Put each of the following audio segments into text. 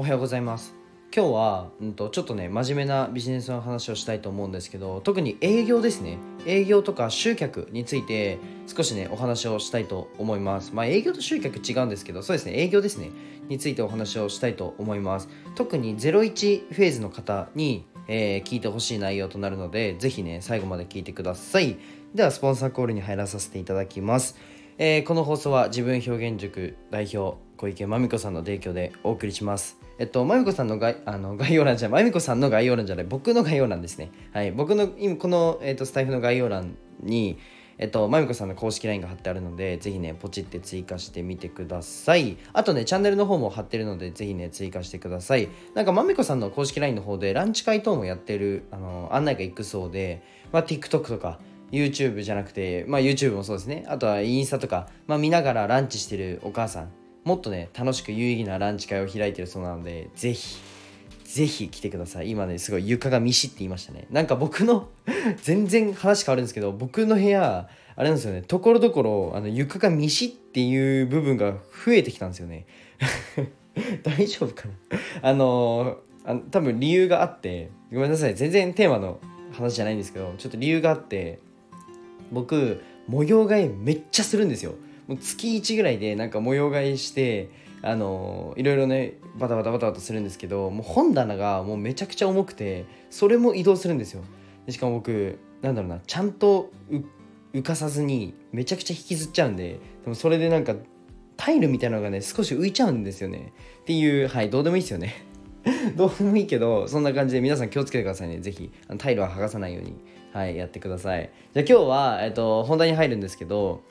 おはようございます。今日は、うんと、ちょっとね真面目なビジネスの話をしたいと思うんですけど特に営業ですね。営業とか集客について少しねお話をしたいと思います。まあ営業と集客違うんですけどそうですね営業ですね。についてお話をしたいと思います。特に01フェーズの方に、えー、聞いてほしい内容となるのでぜひね最後まで聞いてください。ではスポンサーコールに入らさせていただきます。えー、この放送は自分表現塾代表小池真美子さんの提供でお送りします。えっと、まみこさんのあの概要欄じゃ、まみこさんの概要欄じゃない、僕の概要欄ですね。はい、僕の今この、えっと、スタイフの概要欄に、えっと、まみこさんの公式 LINE が貼ってあるので、ぜひね、ポチって追加してみてください。あとね、チャンネルの方も貼ってるので、ぜひね、追加してください。なんか、まみこさんの公式 LINE の方で、ランチ会等もやってる、あの、案内が行くそうで、まあ、TikTok とか、YouTube じゃなくて、まあ、YouTube もそうですね。あとはインスタとか、まあ、見ながらランチしてるお母さん、もっとね楽しく有意義なランチ会を開いてるそうなのでぜひぜひ来てください。今ねすごい床がミシって言いましたね。なんか僕の 全然話変わるんですけど僕の部屋あれなんですよね。ところどころあの床がミシっていう部分が増えてきたんですよね。大丈夫かな？あのあの多分理由があってごめんなさい。全然テーマの話じゃないんですけどちょっと理由があって僕模様替えめっちゃするんですよ。もう月1ぐらいでなんか模様替えしてあのいろいろねバタバタバタバタするんですけどもう本棚がもうめちゃくちゃ重くてそれも移動するんですよ。でしかも僕なんだろうなちゃんと浮かさずにめちゃくちゃ引きずっちゃうんででもそれでなんかタイルみたいなのがね少し浮いちゃうんですよね。っていうはいどうでもいいですよね。どうでもいいけどそんな感じで皆さん気をつけてくださいね。是非タイルは剥がさないようにはいやってください。じゃあ今日は、えっと、本題に入るんですけど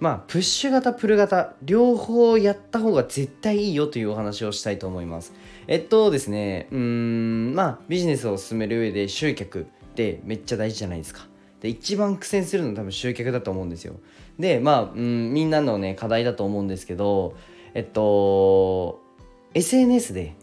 まあプッシュ型プル型両方やった方が絶対いいよというお話をしたいと思います。えっとですねうーんまあビジネスを進める上で集客ってめっちゃ大事じゃないですか。で一番苦戦するのは多分集客だと思うんですよ。でまあうんみんなのね課題だと思うんですけどえっと SNS で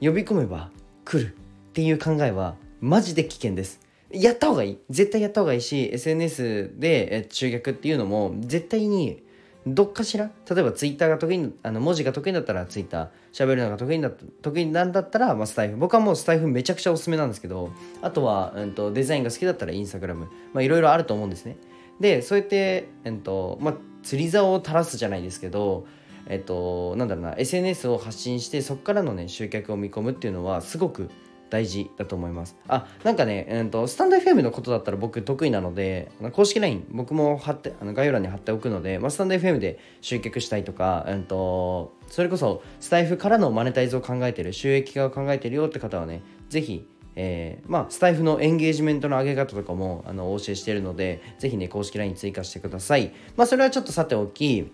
呼び込めば来るっていう考えはマジで危険です。やった方がいい。絶対やった方がいいし SNS で集客っていうのも絶対にどっかしら例えばツイッターが得意あの文字が得意だったらツイッター喋るのが得意だ得意なんだったら、まあ、スタイフ。僕はもうスタイフめちゃくちゃおすすめなんですけどあとは、うんと、デザインが好きだったらインスタグラムまあいろいろあると思うんですね。でそうやって、えっとまあ、釣り竿を垂らすじゃないですけどえっとなんだろうな SNS を発信してそこからのね集客を見込むっていうのはすごく大事だと思います。あ、なんかね、えーと、スタンド FM のことだったら僕得意なので、公式 LINE 僕も貼ってあの概要欄に貼っておくので、まあ、スタンド FM で集客したいとか、えーと、それこそスタイフからのマネタイズを考えてる、収益化を考えてるよって方はね、ぜひ、えー、まあ、スタイフのエンゲージメントの上げ方とかもあのお教えしてるので、ぜひね、公式 LINE 追加してください。まあ、それはちょっとさておき、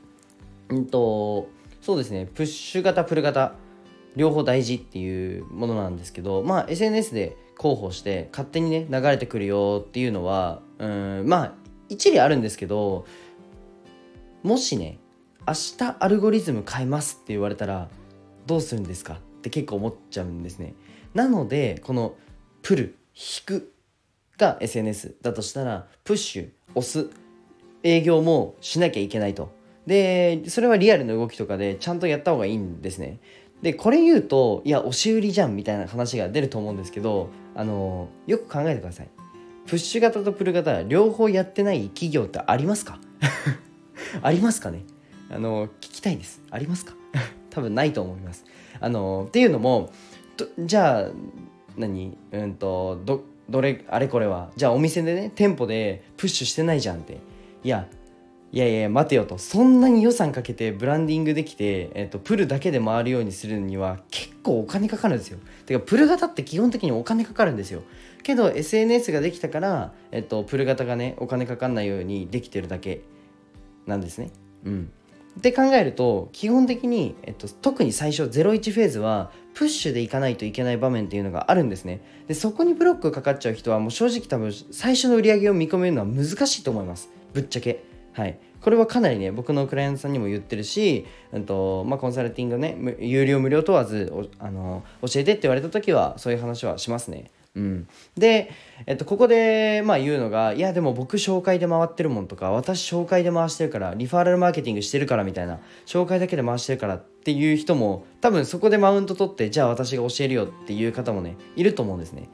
うんと、そうですね、プッシュ型、プル型、両方大事っていうものなんですけどまあ SNS で広報して勝手にね流れてくるよっていうのはうんまあ一理あるんですけどもしね明日アルゴリズム変えますって言われたらどうするんですか？って結構思っちゃうんですね。なのでこのプル引くが SNS だとしたらプッシュ押す営業もしなきゃいけないと。でそれはリアルの動きとかでちゃんとやった方がいいんですね。でこれ言うといや押し売りじゃんみたいな話が出ると思うんですけどあのよく考えてください。プッシュ型とプル型両方やってない企業ってありますか？ありますかね？あの聞きたいです。ありますか？多分ないと思います。あのっていうのもじゃあ何？うんとどどれあれこれは。じゃあお店でね店舗でプッシュしてないじゃんって。いやいやいや待てよと。そんなに予算かけてブランディングできて、えーと、プルだけで回るようにするには結構お金かかるんですよ。てかプル型って基本的にお金かかるんですよ。けど SNS ができたから、えーと、プル型がねお金かかんないようにできてるだけなんですね。うん。って考えると基本的に、えっと、特に最初01フェーズはプッシュでいかないといけない場面っていうのがあるんですね。でそこにブロックかかっちゃう人はもう正直多分最初の売り上げを見込めるのは難しいと思います。ぶっちゃけ。はい、これはかなりね僕のクライアントさんにも言ってるし、うんとまあ、コンサルティングね有料無料問わずあの教えてって言われた時はそういう話はしますね。うん、で、えっと、ここでまあ言うのがいやでも僕紹介で回ってるもんとか私紹介で回してるからリファーラルマーケティングしてるからみたいな紹介だけで回してるからっていう人も多分そこでマウント取ってじゃあ私が教えるよっていう方もねいると思うんですね。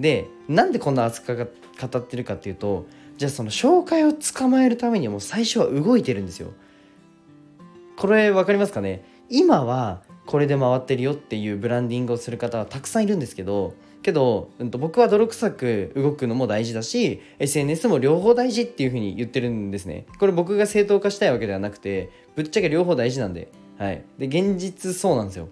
でなんでこんな熱く語ってるかっていうとじゃあその紹介を捕まえるためにはもう最初は動いてるんですよ。これ分かりますかね？今はこれで回ってるよっていうブランディングをする方はたくさんいるんですけどけど、うん、と僕は泥臭く動くのも大事だし SNS も両方大事っていうふうに言ってるんですね。これ僕が正当化したいわけではなくてぶっちゃけ両方大事なんで。はい。で現実そうなんですよ。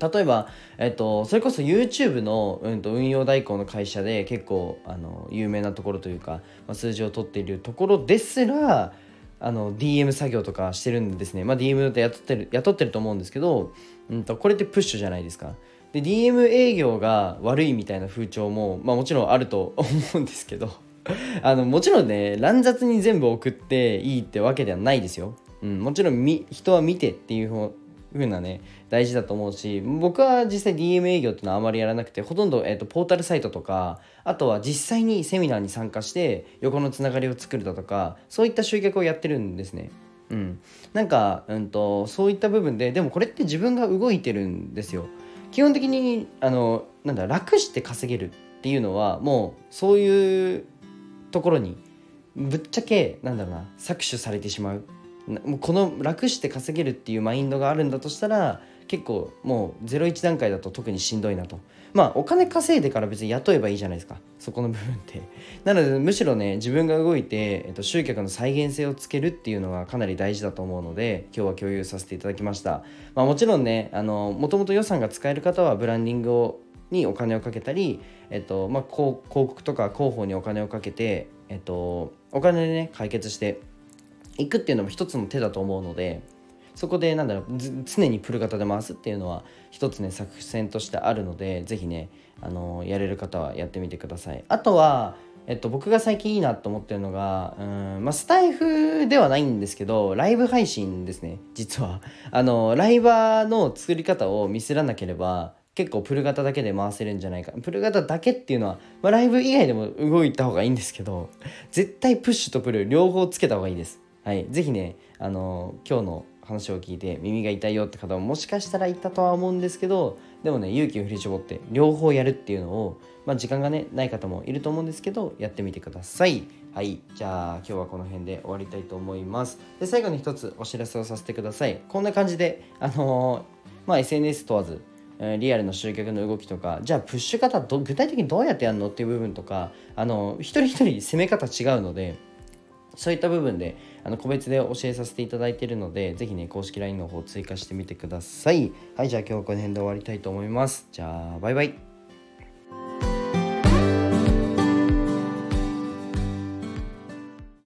例えば、えっと、それこそ YouTube の、うん、と運用代行の会社で結構あの有名なところというか、まあ、数字を取っているところですらあの DM 作業とかしてるんですね、まあ、DM って雇ってる雇ってると思うんですけど、うんと、これってプッシュじゃないですか。で DM 営業が悪いみたいな風潮も、まあ、もちろんあると思うんですけど あのもちろんね乱雑に全部送っていいってわけではないですよ、うん、もちろん人は見てっていうふうなね大事だと思うし僕は実際 DM 営業っていうのはあまりやらなくてほとんど、えーと、ポータルサイトとかあとは実際にセミナーに参加して横のつながりを作るだとかそういった集客をやってるんですね。うん、なんか、うんと、そういった部分ででもこれって自分が動いてるんですよ。基本的にあのなんだ楽して稼げるっていうのはもうそういうところにぶっちゃけなんだろうな搾取されてしまうもうこの楽して稼げるっていうマインドがあるんだとしたら結構もう01段階だと特にしんどいなと。まあお金稼いでから別に雇えばいいじゃないですか。そこの部分って。なのでむしろね自分が動いて、えっと、集客の再現性をつけるっていうのがかなり大事だと思うので今日は共有させていただきました。まあもちろんねあのもともと予算が使える方はブランディングをにお金をかけたり、えっとまあ、広告とか広報にお金をかけて、えっと、お金でね解決していくっていうのも一つの手だと思うのでそこでなんだろう常にプル型で回すっていうのは一つね作戦としてあるので是非ねあのやれる方はやってみてくださいあとはえっと、僕が最近いいなと思ってるのが、うんまあ、スタイフではないんですけど、ライブ配信ですね、実は。あの、ライバーの作り方をミスらなければ、結構プル型だけで回せるんじゃないか。プル型だけっていうのは、まあ、ライブ以外でも動いた方がいいんですけど、絶対プッシュとプル両方つけた方がいいです。はい。ぜひね、あの、今日の話を聞いて耳が痛いよって方ももしかしたらいたとは思うんですけどでもね勇気を振り絞って両方やるっていうのを、まあ、時間がねない方もいると思うんですけどやってみてくださいはいじゃあ今日はこの辺で終わりたいと思いますで最後に一つお知らせをさせてくださいこんな感じであのー、まあ SNS 問わずリアルの集客の動きとかじゃあプッシュ方具体的にどうやってやるのっていう部分とかあの一人一人攻め方違うのでそういった部分であの個別で教えさせていただいているので、ぜひね、公式 LINE の方追加してみてください。はい、じゃあ今日はこの辺で終わりたいと思います。じゃあ、バイバイ。